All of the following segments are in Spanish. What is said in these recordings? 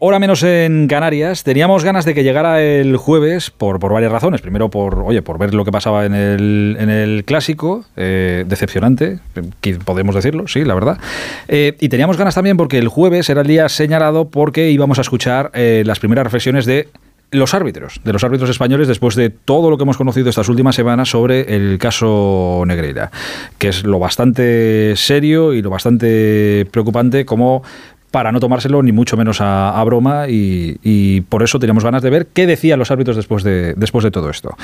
Hora menos en Canarias. Teníamos ganas de que llegara el jueves por, por varias razones. Primero, por oye, por ver lo que pasaba en el, en el clásico, eh, decepcionante, podemos decirlo, sí, la verdad. Eh, y teníamos ganas también porque el jueves era el día señalado porque íbamos a escuchar eh, las primeras reflexiones de los árbitros, de los árbitros españoles, después de todo lo que hemos conocido estas últimas semanas sobre el caso Negreira, que es lo bastante serio y lo bastante preocupante como para no tomárselo ni mucho menos a, broma y, por eso teníamos ganas de ver qué decían los árbitros después de, después de todo esto.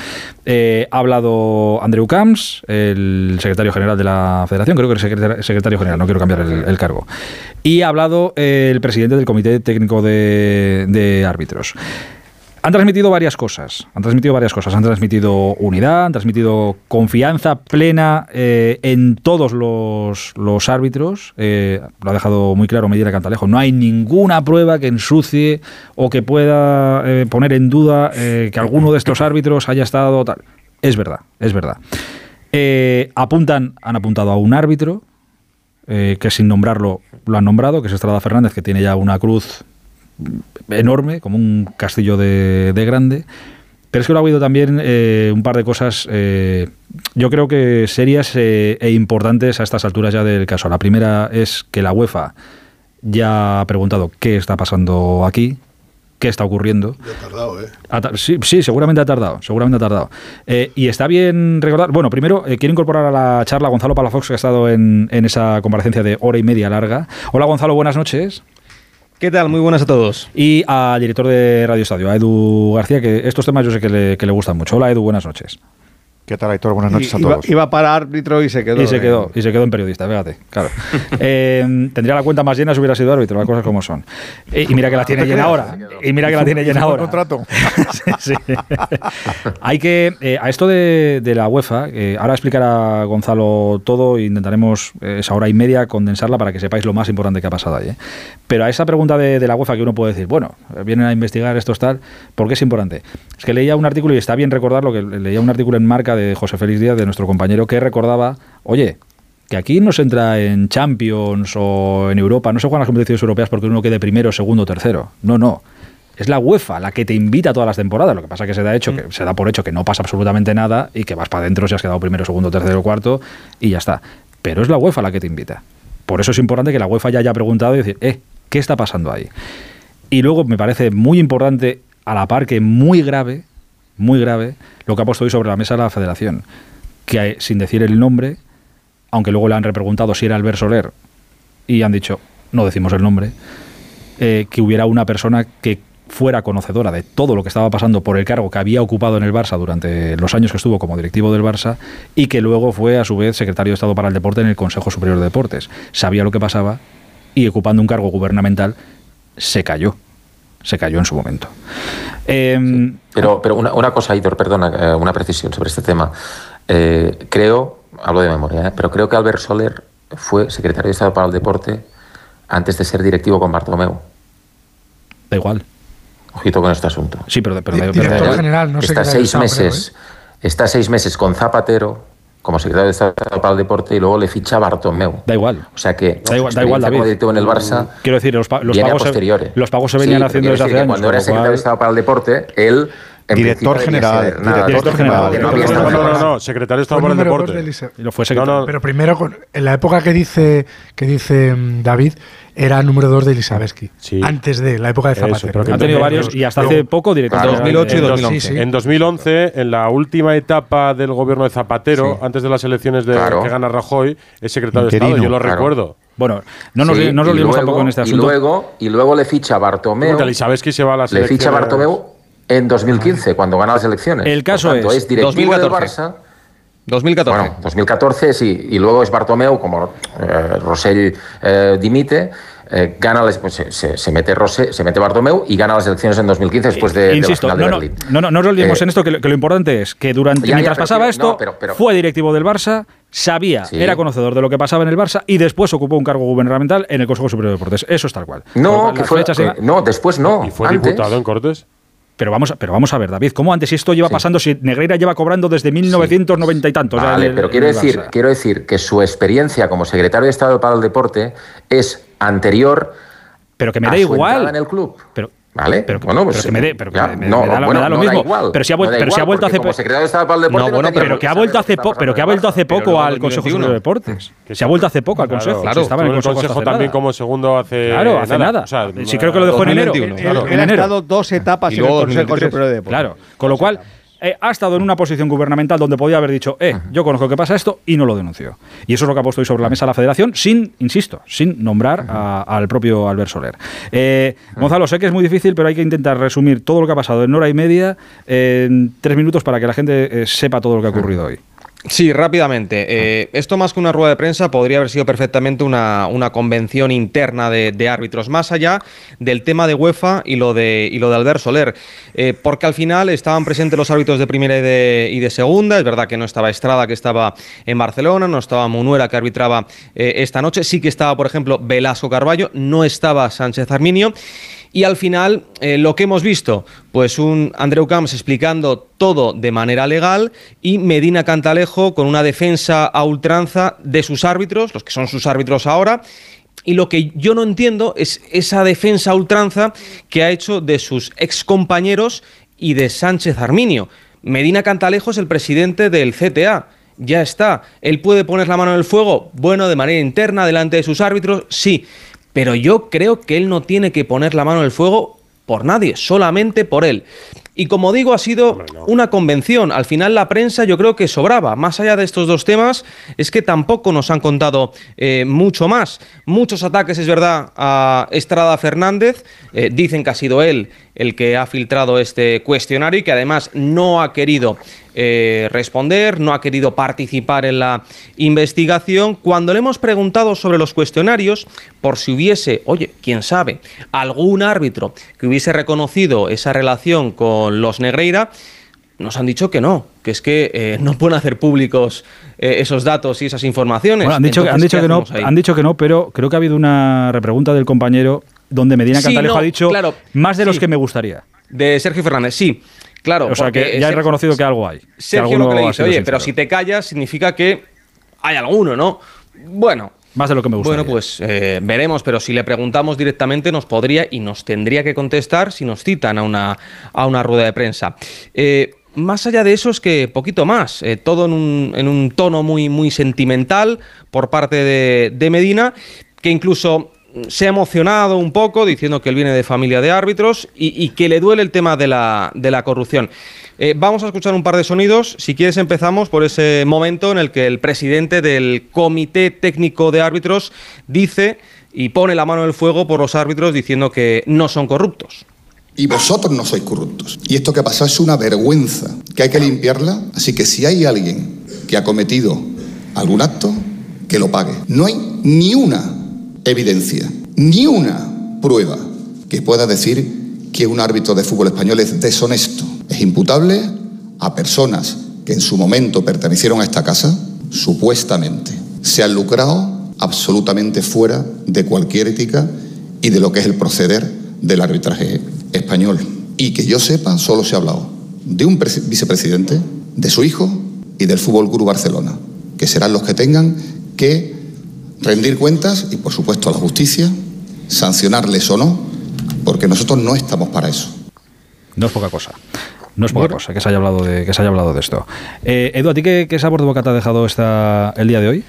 Eh, ha hablado Andreu Camps, el secretario general de la Federación, creo que el secretario general, no quiero cambiar el, cargo, y ha hablado el presidente del Comité Técnico de Árbitros. Han transmitido varias cosas. Han transmitido varias cosas. Han transmitido unidad, han transmitido confianza plena eh, en todos los, árbitros. Eh, lo ha dejado muy claro Medina Cantalejo. No hay ninguna prueba que ensucie o que pueda eh, poner en duda que alguno de estos árbitros haya estado tal. Es verdad, es verdad. apuntan, han apuntado a un árbitro que sin nombrarlo lo han nombrado, que es Estrada Fernández, que tiene ya una cruz enorme, como un castillo de, grande. Pero es que lo ha habido también eh, un par de cosas, eh, yo creo que serias eh, e importantes a estas alturas ya del caso. La primera es que la UEFA ya ha preguntado qué está pasando aquí, qué está ocurriendo. Ya ha tardado, ¿eh? sí, sí, seguramente ha tardado, seguramente ha tardado. y está bien recordar, bueno, primero quiero incorporar a la charla a Gonzalo Palafox, que ha estado en, en esa comparecencia de hora y media larga. Hola Gonzalo, buenas noches. ¿Qué tal? Muy buenas a todos. Y al director de Radio Estadio, a Edu García, que estos temas yo sé que le, que le gustan mucho. Hola Edu, buenas noches. ¿Qué tal, Héctor? Buenas noches a todos. Iba para árbitro y se quedó. Y se quedó, y se quedó en periodista, fíjate, claro. Eh, tendría la cuenta más llena si hubiera sido árbitro, las cosas como son. Eh, y mira que la tiene llena ahora. Y mira que la tiene llena ahora. contrato. sí, Hay que, eh, a esto de, la UEFA, ahora explicará Gonzalo todo e intentaremos esa hora y media condensarla para que sepáis lo más importante que ha pasado ahí. Pero a esa pregunta de, la UEFA que uno puede decir, bueno, vienen a investigar esto tal, ¿por qué es importante? Es que leía un artículo y está bien recordarlo, que leía un artículo en marca de José Félix Díaz, de nuestro compañero, que recordaba, oye, que aquí no se entra en Champions o en Europa, no se juegan las competiciones europeas porque uno quede primero, segundo, tercero. No, no. Es la UEFA la que te invita a todas las temporadas. Lo que pasa es que se da, hecho, que mm. se da por hecho que no pasa absolutamente nada y que vas para adentro si has quedado primero, segundo, tercero, cuarto y ya está. Pero es la UEFA la que te invita. Por eso es importante que la UEFA ya haya preguntado y decir, eh, ¿qué está pasando ahí? Y luego me parece muy importante, a la par que muy grave, muy grave lo que ha puesto hoy sobre la mesa la federación, que sin decir el nombre, aunque luego le han repreguntado si era Albert Soler y han dicho, no decimos el nombre, eh, que hubiera una persona que fuera conocedora de todo lo que estaba pasando por el cargo que había ocupado en el Barça durante los años que estuvo como directivo del Barça y que luego fue a su vez secretario de Estado para el Deporte en el Consejo Superior de Deportes. Sabía lo que pasaba y ocupando un cargo gubernamental se cayó se cayó en su momento. Em, pero, pero una, una, cosa, Idor, perdona, eh, una precisión sobre este tema. Eh, creo, hablo de memoria, eh, pero creo que Albert Soler fue secretario de Estado para el Deporte antes de ser directivo con Bartomeu. Da igual. Ojito con este asunto. Sí, pero, pero, director general, no está seis meses, está seis meses con Zapatero como secretario de Estado para el Deporte y luego le ficha Bartomeu. Da igual. O sea que da igual, da igual David. como en el Barça Quiero decir, los, los pagos, se, los pagos se venían haciendo desde hace años. Cuando era secretario de Estado para el Deporte, él director general. director general. No, no, no, secretario de Estado para el Deporte. Y lo fue secretario. Pero primero, en la época que dice, que dice mm, David, era número 2 de Elisabeski. Antes de la época de Zapatero. ha tenido varios y hasta hace poco director. En 2008 y 2011. En 2011, en la última etapa del gobierno de Zapatero, antes de las elecciones de, que gana Rajoy, es secretario de Estado, yo lo recuerdo. Bueno, no nos, no nos olvidemos tampoco en este asunto. Y luego, y luego le ficha Bartomeu. se va a Le ficha Bartomeu en 2015, cuando gana las elecciones. El caso es, es directivo 2014. del Barça 2014. Bueno, 2014 sí, y luego es Bartomeu, como eh, Rosell eh, dimite, eh, gana pues, se, se, mete Rosé, se mete Bartomeu y gana las elecciones en 2015 después de, Insisto, de no, no, no, no, no, nos olvidemos en esto que lo, importante es que durante mientras pasaba esto fue directivo del Barça, sabía, era conocedor de lo que pasaba en el Barça y después ocupó un cargo gubernamental en el Consejo Superior de Deportes. Eso es tal cual. No, que fue, no, después no. ¿Y fue diputado en Cortes? Pero vamos, a, pero vamos a ver, David, ¿cómo antes esto lleva pasando si Negreira lleva cobrando desde 1990 y tantos? Vale, pero quiero decir, quiero decir que su experiencia como secretario de Estado para el Deporte es anterior pero que me da igual. en el club. Pero, ¿Vale? Pero, bueno, pues, pero que me dé, pero que me, no, da, bueno, me da lo no mismo. igual, pero si ha, vuelto, pero si ha vuelto hace poco. No, bueno, pero que ha vuelto hace poco, pero que ha vuelto hace poco al Consejo Superior de Deportes. Que se ha vuelto hace poco al Consejo. Claro, estaba en el Consejo, también como segundo hace Claro, hace nada. O sea, sí creo que lo dejó en enero. Él ha estado dos etapas en el Consejo Superior de Deportes. Claro, con lo cual eh, ha estado en una posición gubernamental donde podía haber dicho, eh, yo conozco que pasa esto y no lo denunció. Y eso es lo que ha puesto hoy sobre la mesa la federación, sin, insisto, sin nombrar al propio Albert Soler. Eh, Gonzalo, sé que es muy difícil, pero hay que intentar resumir todo lo que ha pasado en hora y media en tres minutos para que la gente eh, sepa todo lo que ha ocurrido hoy. Sí, rápidamente. Eh, esto más que una rueda de prensa podría haber sido perfectamente una, convención interna de, árbitros, más allá del tema de UEFA y lo de, y lo de Albert Soler, eh, porque al final estaban presentes los árbitros de primera y de, y de, segunda, es verdad que no estaba Estrada, que estaba en Barcelona, no estaba Munuera, que arbitraba eh, esta noche, sí que estaba, por ejemplo, Velasco Carballo, no estaba Sánchez Arminio. Y al final, eh, lo que hemos visto, pues un Andreu Camps explicando todo de manera legal y Medina Cantalejo con una defensa a ultranza de sus árbitros, los que son sus árbitros ahora. Y lo que yo no entiendo es esa defensa a ultranza que ha hecho de sus excompañeros y de Sánchez Arminio. Medina Cantalejo es el presidente del CTA. Ya está. ¿Él puede poner la mano en el fuego? Bueno, de manera interna, delante de sus árbitros, sí pero yo creo que él no tiene que poner la mano en el fuego por nadie, solamente por él. Y como digo, ha sido una convención. Al final la prensa yo creo que sobraba. Más allá de estos dos temas, es que tampoco nos han contado eh, mucho más. Muchos ataques, es verdad, a Estrada Fernández. Eh, dicen que ha sido él el que ha filtrado este cuestionario y que además no ha querido eh, responder, no ha querido participar en la investigación. Cuando le hemos preguntado sobre los cuestionarios, por si hubiese, oye, quién sabe, algún árbitro que hubiese reconocido esa relación con los Negreira, nos han dicho que no, que es que eh, no pueden hacer públicos eh, esos datos y esas informaciones. han dicho, han dicho que no, han dicho que no, pero creo que ha habido una repregunta del compañero donde Medina Cantalejo ha dicho más de los que me gustaría. De Sergio Fernández, sí. Claro, o sea que ya he reconocido que algo hay. Sergio lo que le dice, oye, pero si te callas significa que hay alguno, ¿no? Bueno. Más de lo que me gustaría. Bueno, pues eh, veremos, pero si le preguntamos directamente nos podría y nos tendría que contestar si nos citan a una, a una rueda de prensa. Eh, más allá de eso es que poquito más, eh, todo en un, en un, tono muy, muy sentimental por parte de, de Medina, que incluso se ha emocionado un poco diciendo que él viene de familia de árbitros y, que le duele el tema de la, de la corrupción. Eh, vamos a escuchar un par de sonidos. Si quieres empezamos por ese momento en el que el presidente del Comité Técnico de Árbitros dice y pone la mano en el fuego por los árbitros diciendo que no son corruptos. Y vosotros no sois corruptos. Y esto que ha pasado es una vergüenza, que hay que limpiarla. Así que si hay alguien que ha cometido algún acto, que lo pague. No hay ni una evidencia, ni una prueba que pueda decir que un árbitro de fútbol español es deshonesto. Es imputable a personas que en su momento pertenecieron a esta casa, supuestamente, se han lucrado absolutamente fuera de cualquier ética y de lo que es el proceder del arbitraje español. Y que yo sepa, solo se ha hablado de un vicepresidente, de su hijo y del Fútbol Club Barcelona, que serán los que tengan que rendir cuentas y, por supuesto, a la justicia, sancionarles o no, porque nosotros no estamos para eso. No es poca cosa. No es poca cosa que se haya hablado de, que se haya hablado de esto. Eh, Edu, ¿a ti qué, sabor de boca te ha dejado esta, el día de hoy?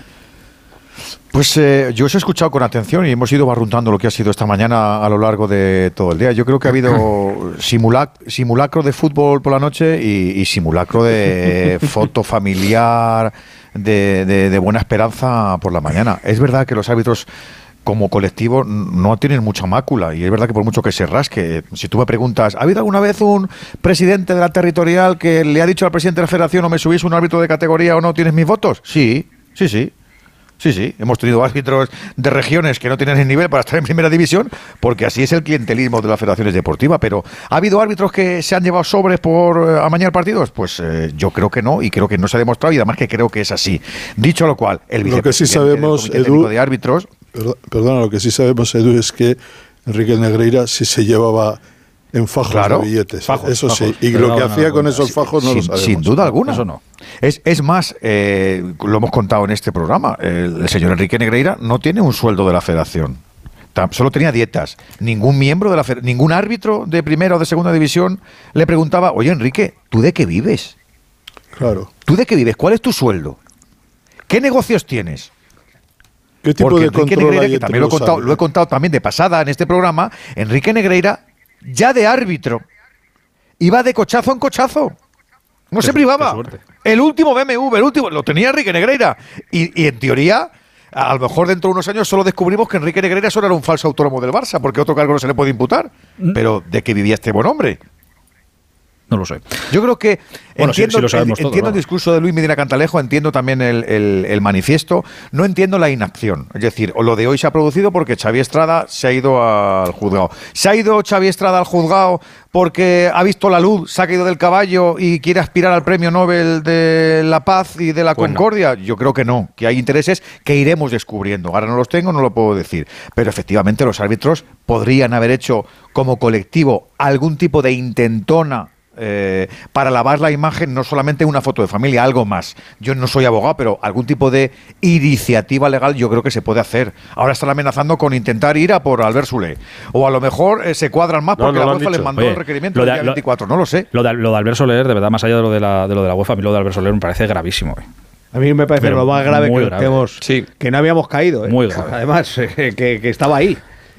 Pues eh, yo os he escuchado con atención y hemos ido barruntando lo que ha sido esta mañana a lo largo de todo el día. Yo creo que ha habido simulacro de fútbol por la noche y simulacro de foto familiar, de, buena esperanza por la mañana. Es verdad que los árbitros como colectivo no tienen mucha mácula y es verdad que por mucho que se rasque, si tú me preguntas, ¿ha habido alguna vez un presidente de la territorial que le ha dicho al presidente de la federación o me subís un árbitro de categoría o no tienes mis votos? Sí, sí, sí. Sí, sí, hemos tenido árbitros de regiones que no tienen el nivel para estar en primera división, porque así es el clientelismo de las federaciones deportivas. Pero ¿ha habido árbitros que se han llevado sobres por eh, amañar partidos? Pues eh, yo creo que no, y creo que no se ha demostrado, y además que creo que es así. Dicho lo cual, el lo que sí sabemos, Edu, de árbitros. Perdona, lo que sí sabemos, Edu, es que Enrique Negreira sí se llevaba en fajos de billetes. eso sí. Y lo que hacía con esos fajos no sin, lo sabemos. Sin duda alguna. Eso no. Es, es más, eh, lo hemos contado en este programa, el, señor Enrique Negreira no tiene un sueldo de la federación solo tenía dietas. Ningún miembro de la ningún árbitro de primera o de segunda división le preguntaba, oye Enrique, ¿tú de qué vives? Claro. ¿Tú de qué vives? ¿Cuál es tu sueldo? ¿Qué negocios tienes? ¿Qué tipo Porque de Enrique Negreira, que también lo he, contado, lo he contado también de pasada en este programa, Enrique Negreira, ya de árbitro, iba de cochazo en cochazo. No se privaba. El último BMW, el último, lo tenía Enrique Negreira. Y, en teoría, a lo mejor dentro de unos años solo descubrimos que Enrique Negreira solo era un falso autónomo del Barça, porque otro cargo no se le puede imputar. Mm. Pero ¿de qué vivía este buen hombre? No lo sé. Yo creo que entiendo, entiendo el discurso de Luis Medina Cantalejo, entiendo también el, manifiesto, no entiendo la inacción. Es decir, lo de hoy se ha producido porque Xavi Estrada se ha ido al juzgado. ¿Se ha ido Xavi Estrada al juzgado porque ha visto la luz, se ha caído del caballo y quiere aspirar al premio Nobel de la paz y de la concordia? Yo creo que no, que hay intereses que iremos descubriendo. Ahora no los tengo, no lo puedo decir. Pero efectivamente los árbitros podrían haber hecho como colectivo algún tipo de intentona eh, para lavar la imagen, no solamente una foto de familia, algo más. Yo no soy abogado, pero algún tipo de iniciativa legal yo creo que se puede hacer. Ahora están amenazando con intentar ir a por Albert Sule. O a lo mejor eh, se cuadran más porque la UEFA les mandó el requerimiento del día 24, no lo sé. Lo de, Albert Soler, de verdad, más allá de lo de la, de lo de la UEFA, a mí lo de Albert Soler me parece gravísimo. Eh. A mí me parece lo más grave que, que no habíamos caído. Muy grave. Además, que estaba ahí.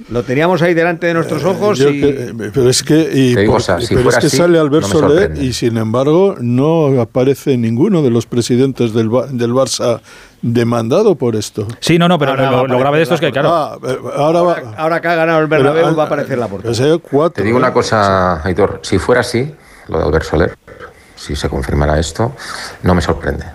Lo teníamos ahí delante de nuestros eh, ojos. y... pero es que, y pero es que sale Albert Soler y sin embargo no aparece ninguno de los presidentes del, del Barça demandado por esto. Sí, no, no, pero lo, grave de esto es que, claro. Ah, eh, ahora, ahora, que ha ganado el Bernabéu va a aparecer la puerta. Te digo una cosa, Aitor. Si fuera así, lo de Albert Soler, si se confirmara esto, no me sorprende.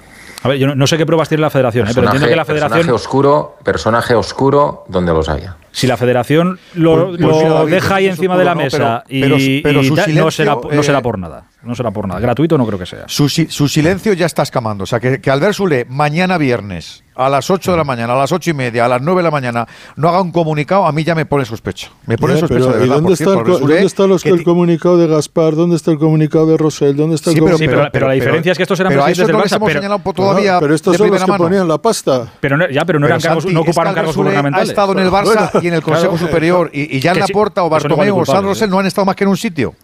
A ver, yo no, sé qué pruebas tiene la federación, eh, pero entiendo que la federación. Personaje oscuro, personaje oscuro donde los haya. Si la federación lo, pues, pues deja ahí encima de la mesa y, no, será, no será por nada. No será por nada. Gratuito no creo que sea. Su, silencio ya está escamando. O sea, que, que Albert Sule mañana viernes a las 8 de la mañana, a las 8 y media, a las 9 de la mañana, no haga un comunicado, a mí ya me pone sospecho. Me pone sospecho de verdad. ¿Dónde, está, ¿dónde está el comunicado de Gaspar? ¿Dónde está el comunicado de Rosell? ¿Dónde está el sí, pero, pero, la diferencia es que estos eran pero presidentes del Barça. Pero, señalado todavía pero estos son los que ponían la pasta. Pero no, ya, pero no, eran cargos, no ocuparon cargos gubernamentales. Ha estado en el Barça y en el Consejo Superior. Y, ya en Laporta o Bartomeu o San Rosell no han estado más que en un sitio.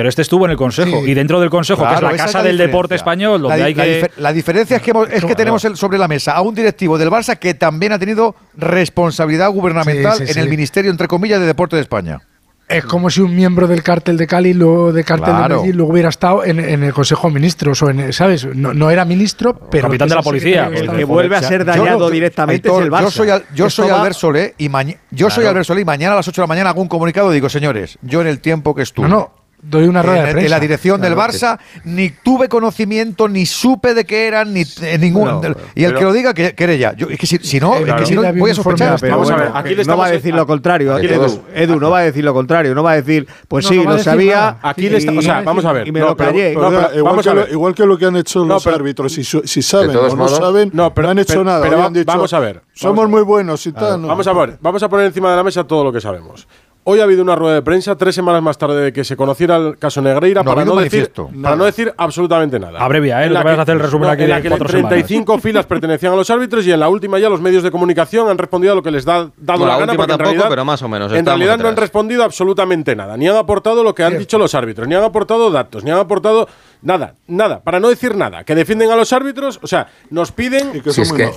Pero este estuvo en el Consejo. Y dentro del Consejo, que es la casa del deporte español, donde la, hay que. La, diferencia es que, es que tenemos sobre la mesa a un directivo del Barça que también ha tenido responsabilidad gubernamental en el Ministerio, entre comillas, de Deporte de España. Es como si un miembro del cártel de Cali, lo, de cártel de Medellín, luego hubiera estado en, el Consejo de Ministros o en, ¿sabes? No, era ministro, pero capitán de la policía. El que vuelve a ser dañado directamente es el Barça. Yo soy, yo soy Albert Solé y yo soy Albert Solé y mañana a las 8 de la mañana hago un comunicado y digo, señores, yo en el tiempo que estuve. No, doy una rueda de prensa. En la dirección del Barça, ni tuve conocimiento, ni supe de qué eran, ni ningún. y el que lo diga, que, que ya. Yo, es que si, no, es que si no voy a sospechar. vamos a ver, aquí no va a decir lo contrario. Edu, Edu, no va a decir lo contrario. No va a decir, pues sí, lo sabía. Aquí le está, o sea, vamos a ver. Y me lo callé. Igual que lo que han hecho los árbitros. Si saben o no saben, no han hecho nada. Vamos a ver. Somos muy buenos y tal. Vamos a ver. Vamos a poner encima de la mesa todo lo que sabemos. Hoy ha habido una rueda de prensa tres semanas más tarde de que se conociera el caso Negreira para, no decir, para no decir absolutamente nada. Abrevia, ¿eh? En la que, hacer el resumen aquí en la que 35 filas pertenecían a los árbitros y en la última ya los medios de comunicación han respondido a lo que les da dado la, gana. Porque en realidad, pero más o menos. En realidad no han respondido absolutamente nada. Ni han aportado lo que han dicho los árbitros, ni han aportado datos, ni han aportado Nada, nada, para no decir nada. Que defienden a los árbitros, o sea, nos piden,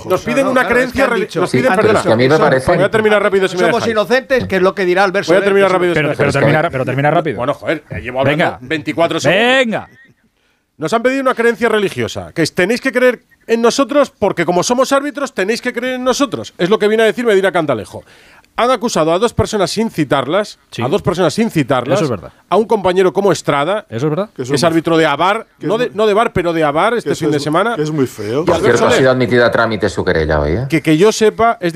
nos piden una creencia religiosa. Nos piden, perdona, a mí me parece. Voy a terminar rápido si Somos inocentes, que es lo que dirá Alberto. Voy a terminar rápido. Pero, pero, termina, pero termina rápido. Bueno, joder, llevo hablando Venga. 24 segundos. Venga. Nos han pedido una creencia religiosa, que tenéis que creer en nosotros porque como somos árbitros tenéis que creer en nosotros. Es lo que viene a decir Medina Cantalejo han acusado a dos personas sin citarlas, a dos personas sin citarlas, Eso es verdad. a un compañero como Estrada, Eso es verdad. que es, árbitro de Avar, no de, no de Bar, pero de Avar este fin de semana. es muy feo. Por cierto, ha sido admitida a trámite su querella hoy. ¿eh? Que, que yo sepa, es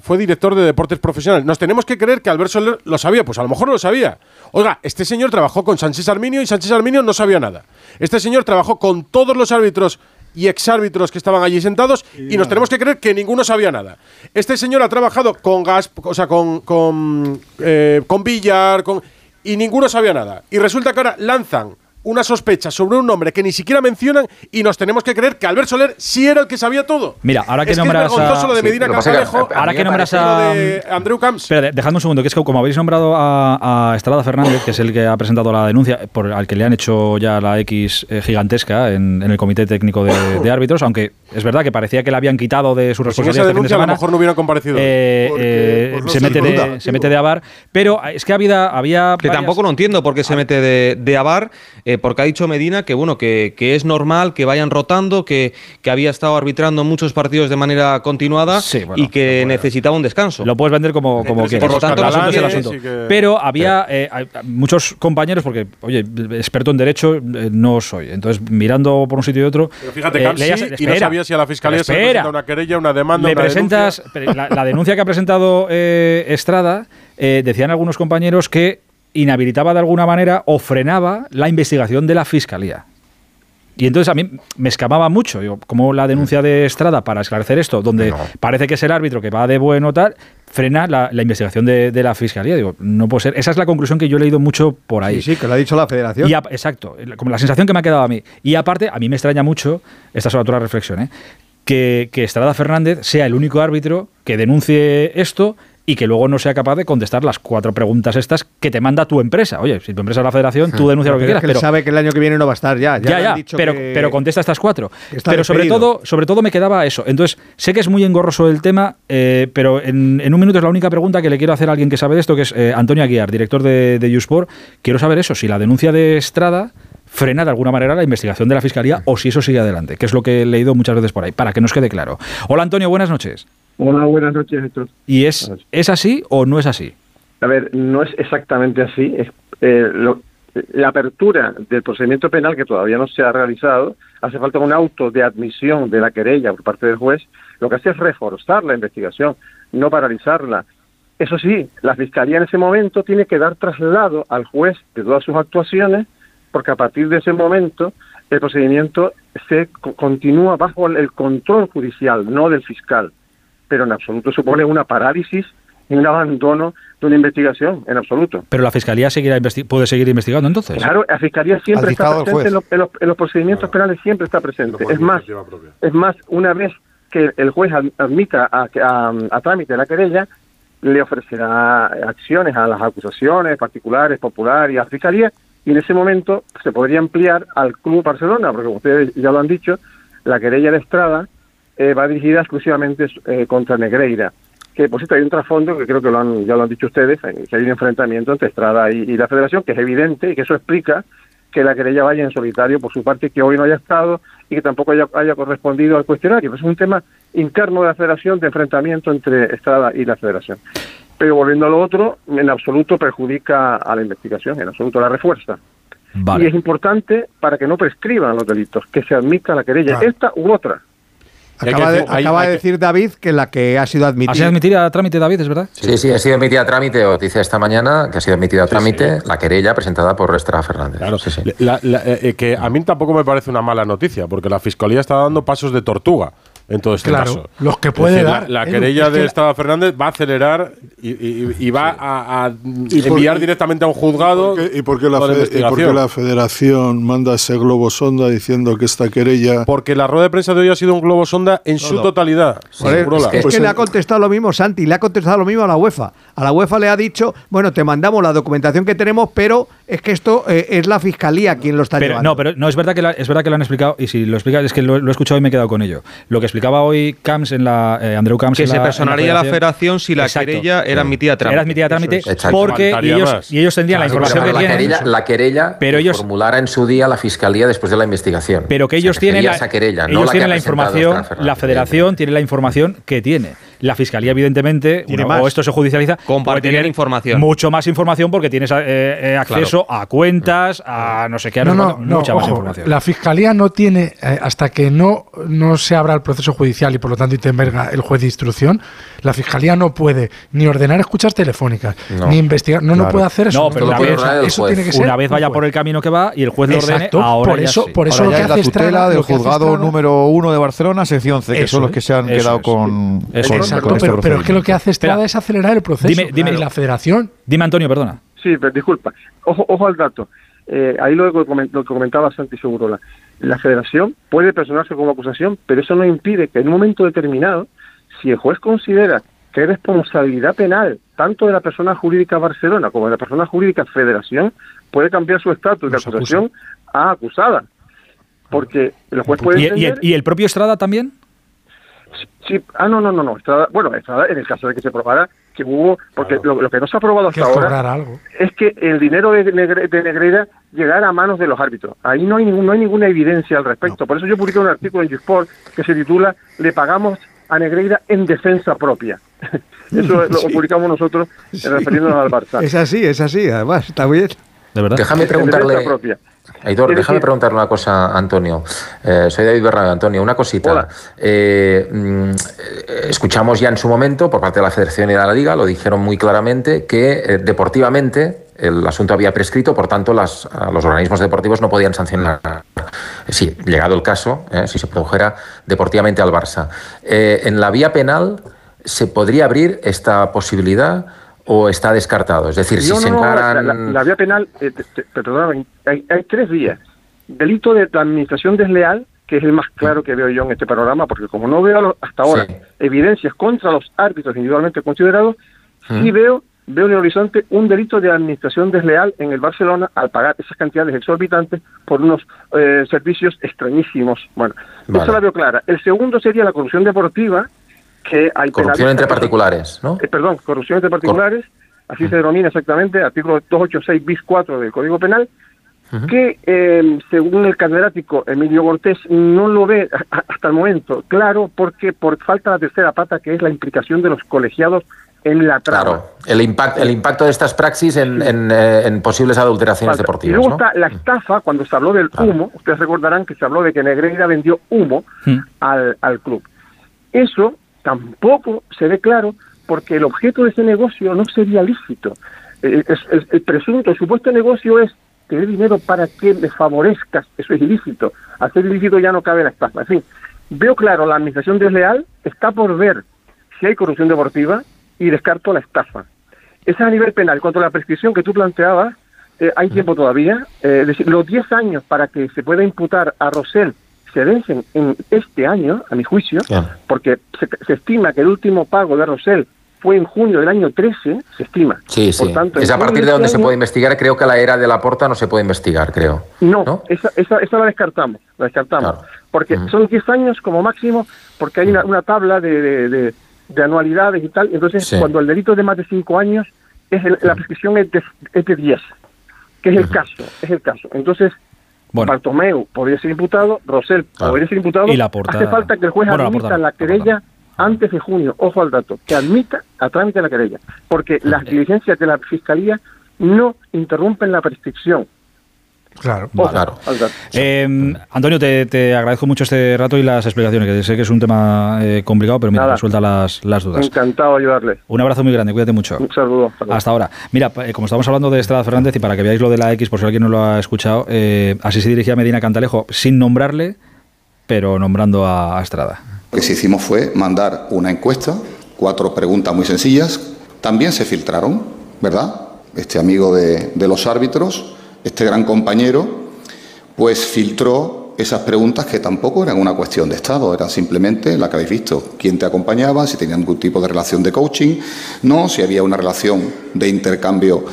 fue director de deportes profesionales. Nos tenemos que creer que Albert Soler lo sabía, pues a lo mejor lo sabía. Oiga, este señor trabajó con Sánchez Arminio y Sánchez Arminio no sabía nada. Este señor trabajó con todos los árbitros y exárbitros que estaban allí sentados y, nos tenemos que creer que ninguno sabía nada. Este señor ha trabajado con gas, o sea, con, con, eh, con billar, con, y ninguno sabía nada. Y resulta que ahora lanzan una sospecha sobre un nombre que ni siquiera mencionan y nos tenemos que creer que Albert Soler sí era el que sabía todo. Mira, ahora que nombras es vergonzoso lo de Medina Campalejo, ahora que nombras a de Andrew Camps. Espera, dejadme un segundo, que es que como habéis nombrado a, Estrada Fernández, que es el que ha presentado la denuncia por al que le han hecho ya la X eh, gigantesca en, el comité técnico de, árbitros, aunque es verdad que parecía que la habían quitado de su pues responsabilidad. Esa denuncia a lo mejor no hubiera comparecido. Eh, eh, se, mete de, se mete de Avar, pero es que había había que tampoco lo entiendo por qué se mete de, de Avar, porque ha dicho Medina que bueno, que, es normal que vayan rotando, que, que, había estado arbitrando muchos partidos de manera continuada y que necesitaba un descanso. Lo puedes vender como, como quieras. Por lo tanto, no es el asunto. Pero había eh, muchos compañeros, porque, oye, experto en derecho eh, no soy. Entonces, mirando por un sitio y otro. Pero fíjate, eh, y no sabía si a la fiscalía se presenta una querella, una demanda. Le presentas. La, la, denuncia que ha presentado Estrada, decían algunos compañeros que inhabilitaba de alguna manera o frenaba la investigación de la fiscalía. Y entonces a mí me escamaba mucho, digo, como la denuncia de Estrada para esclarecer esto, donde parece que es el árbitro que va de bueno tal, frena la, investigación de, la fiscalía. Digo, no puede ser. Esa es la conclusión que yo he leído mucho por ahí. Sí, sí, que lo ha dicho la federación. Y exacto, como la sensación que me ha quedado a mí. Y aparte, a mí me extraña mucho, esta es otra reflexión, ¿eh? que, que Estrada Fernández sea el único árbitro que denuncie esto y que luego no sea capaz de contestar las cuatro preguntas estas que te manda tu empresa. Oye, si tu empresa es la federación, tú denuncia lo que quieras. pero sabe que el año que viene no va a estar ya. Ya, ya, pero, pero contesta estas cuatro. Pero sobre todo, sobre todo me quedaba eso. Entonces, sé que es muy engorroso el tema, eh, pero en, un minuto es la única pregunta que le quiero hacer a alguien que sabe de esto, que es eh, Antonio Aguiar, director de, de Usport. Quiero saber eso, si la denuncia de Estrada frena de alguna manera la investigación de la Fiscalía o si eso sigue adelante, que es lo que he leído muchas veces por ahí, para que nos quede claro. Hola Antonio, buenas noches. Hola, buenas noches, Héctor. ¿Y es, es así o no es así? A ver, no es exactamente así. Es, eh, la apertura del procedimiento penal, que todavía no se ha realizado, hace falta un auto de admisión de la querella por parte del juez. Lo que hace es reforzar la investigación, no paralizarla. Eso sí, la Fiscalía en ese momento tiene que dar traslado al juez de todas sus actuaciones, porque a partir de ese momento el procedimiento se continúa bajo el control judicial, no del fiscal pero en absoluto supone una parálisis y un abandono de una investigación, en absoluto. Pero la Fiscalía seguirá puede seguir investigando entonces. Claro, la Fiscalía siempre está presente en los, procedimientos penales, siempre está presente. Es más, es más, una vez que el juez admita a, a, trámite la querella, le ofrecerá acciones a las acusaciones particulares, populares y a la Fiscalía, y en ese momento se podría ampliar al Club Barcelona, porque como ustedes ya lo han dicho, la querella de Estrada eh, va dirigida exclusivamente eh, contra Negreira. Que por cierto hay un trasfondo que creo que lo han, ya lo han dicho ustedes, que hay un enfrentamiento entre Estrada y, la Federación, que es evidente y que eso explica que la querella vaya en solitario por su parte, que hoy no haya estado y que tampoco haya, haya correspondido al cuestionario. es un tema interno de la Federación de enfrentamiento entre Estrada y la Federación. Pero volviendo a lo otro, en absoluto perjudica a la investigación, en absoluto la refuerza. Y es importante para que no prescriban los delitos, que se admita la querella, esta u otra. Acaba, de, decir David que la que ha sido admitida. ¿Ha sido admitida a trámite, David, es verdad? Sí, sí, ha sido admitida a trámite, o dice esta mañana que ha sido admitida a trámite la querella presentada por Estrada Fernández. Claro, sí, sí. Eh, eh, que a mí tampoco me parece una mala noticia, porque la fiscalía está dando pasos de tortuga en todo este caso. Los que puede dar. La, querella de Estado Fernández va a acelerar y, va a, enviar directamente a un juzgado. ¿Y por qué, la, la, Federación manda ese globo sonda diciendo que esta querella. Porque la rueda de prensa de hoy ha sido un globo sonda en su totalidad. es que, pues le ha contestado lo mismo Santi, le ha contestado lo mismo a la UEFA. A la UEFA le ha dicho, bueno, te mandamos la documentación que tenemos, pero es que esto eh, es la fiscalía quien lo está llevando. No, pero no es verdad que es verdad que lo han explicado y si lo explica es que lo, lo he escuchado y me he quedado con ello. Lo que explicaba hoy Camps en la eh, Andrew Camps que se personaría la, federación si la querella era admitida a trámite. Era admitida a trámite porque ellos, y ellos tendrían la información que la tienen. Querella, la querella pero ellos formulara en su día la fiscalía después de la investigación. Pero que ellos tienen la, querella, ellos tienen la información, la federación tiene la información que tiene. La fiscalía, evidentemente, o esto se judicializa, compartir información. Mucho más información porque tienes eh, eh, acceso a cuentas, a no sé qué, no, no, mucha más información. La fiscalía no tiene, hasta que no, no se abra el proceso judicial y por lo tanto intervenga el juez de instrucción, la fiscalía no puede ni ordenar escuchas telefónicas, ni investigar, no, no puede hacer eso. No, pero una vez, eso tiene que ser una vez vaya por el camino que va y el juez lo ordene, ahora por eso, por eso lo que hace la tutela del juzgado número uno de Barcelona, sección C, que son los que se han quedado con, Exacto, este pero, es que lo que hace Estrada es acelerar el proceso. Dime, dime, y la federación. Dime, Antonio, perdona. Sí, pero disculpa. Ojo, ojo al dato. Eh, ahí lo, lo que comentaba Santi Segurola. La federación puede personarse como acusación, pero eso no impide que en un momento determinado, si el juez considera que hay responsabilidad penal tanto de la persona jurídica Barcelona como de la persona jurídica Federación, puede cambiar su estatus de acusación a acusada. Porque el juez puede. ¿Y, ¿Y, el, propio Estrada también? Sí, ah, no, no, no, no. Estrada, bueno, Estrada, en el caso de que se probara que hubo, porque lo, que no se ha aprobado hasta ahora es que el dinero de, de, Negreira llegara a manos de los árbitros. Ahí no hay, ningún, no hay ninguna evidencia al respecto. Por eso yo publiqué un artículo en Gisport que se titula Le pagamos a Negreira en defensa propia. Eso lo publicamos nosotros refiriéndonos al Barça. Es así, es así, además, está bien. De verdad. Déjame preguntarle. Aitor, déjame preguntarle una cosa Antonio. Eh, soy David Bernabé. Antonio, una cosita. Eh, mm, escuchamos ya en su momento, por parte de la Federación y de la Liga, lo dijeron muy claramente, que eh, deportivamente el asunto había prescrito, por tanto las, los organismos deportivos no podían sancionar. Sí, llegado el caso, si se produjera deportivamente al Barça. en la vía penal, ¿se podría abrir esta posibilidad? O está descartado? Es decir, si se encaran... la, vía penal, eh, hay, hay, tres vías. Delito de administración desleal, que es el más claro que veo yo en este panorama, porque como no veo hasta ahora evidencias contra los árbitros individualmente considerados, sí veo veo en el horizonte un delito de administración desleal en el Barcelona al pagar esas cantidades exorbitantes por unos eh, servicios extrañísimos. Bueno, eso la veo clara. El segundo sería la corrupción deportiva, que hay corrupción entre particulares, ¿no? Eh, perdón, corrupción entre particulares, así se denomina exactamente, artículo 286 bis 4 del Código Penal, que eh, según el catedrático Emilio Cortés no lo ve hasta el momento claro porque por falta la tercera pata que es la implicación de los colegiados en la trama. Claro, el impacto, el impacto de estas praxis en, en, eh, posibles adulteraciones deportivas. Y luego está la estafa, cuando se habló del humo, ustedes recordarán que se habló de que Negreira vendió humo al, al club. Eso tampoco se ve claro porque el objeto de ese negocio no sería lícito. Eh, el, presunto, el supuesto negocio es tener dinero para que me favorezcas, eso es ilícito. Hacer ilícito ya no cabe la estafa. En fin, veo claro, la administración desleal está por ver si hay corrupción deportiva y descarto la estafa. Esa es a nivel penal. Cuanto a la prescripción que tú planteabas, eh, hay tiempo todavía. Eh, es decir, los 10 años para que se pueda imputar a Rosell se vencen en este año, a mi juicio, porque se, estima que el último pago de Rosell fue en junio del año 13, se estima. Sí, sí. es a partir de donde se puede investigar. Creo que la era de la porta no se puede investigar, creo. No, Esa, esa, esa, la descartamos, la descartamos. Porque son 10 años como máximo, porque hay una, tabla de, de, anualidades y tal. Entonces, cuando el delito es de más de 5 años, es la prescripción es de, es de 10, que es el caso, es el caso. Entonces, bueno. Bartomeu podría ser imputado, Rosell podría ser imputado. Y la porta... Hace falta que el juez admita la, querella antes de junio, ojo al dato, que admita a trámite la querella, porque las diligencias de la Fiscalía no interrumpen la prescripción. Claro, claro. Eh, Antonio, te, agradezco mucho este rato y las explicaciones, que sé que es un tema eh, complicado, pero mira, resuelta las, las dudas. Encantado de ayudarle. Un abrazo muy grande, cuídate mucho. Un saludo. Hasta, ahora. Mira, eh, como estamos hablando de Estrada Fernández y para que veáis lo de la X, por si alguien no lo ha escuchado, así se dirigía a Medina Cantalejo sin nombrarle, pero nombrando a, Estrada. Lo que sí hicimos fue mandar una encuesta, cuatro preguntas muy sencillas, también se filtraron, ¿verdad? Este amigo de, de los árbitros este gran compañero, pues filtró esas preguntas que tampoco eran una cuestión de Estado, era simplemente la que habéis visto, quién te acompañaba, si tenía algún tipo de relación de coaching, no, si había una relación de intercambio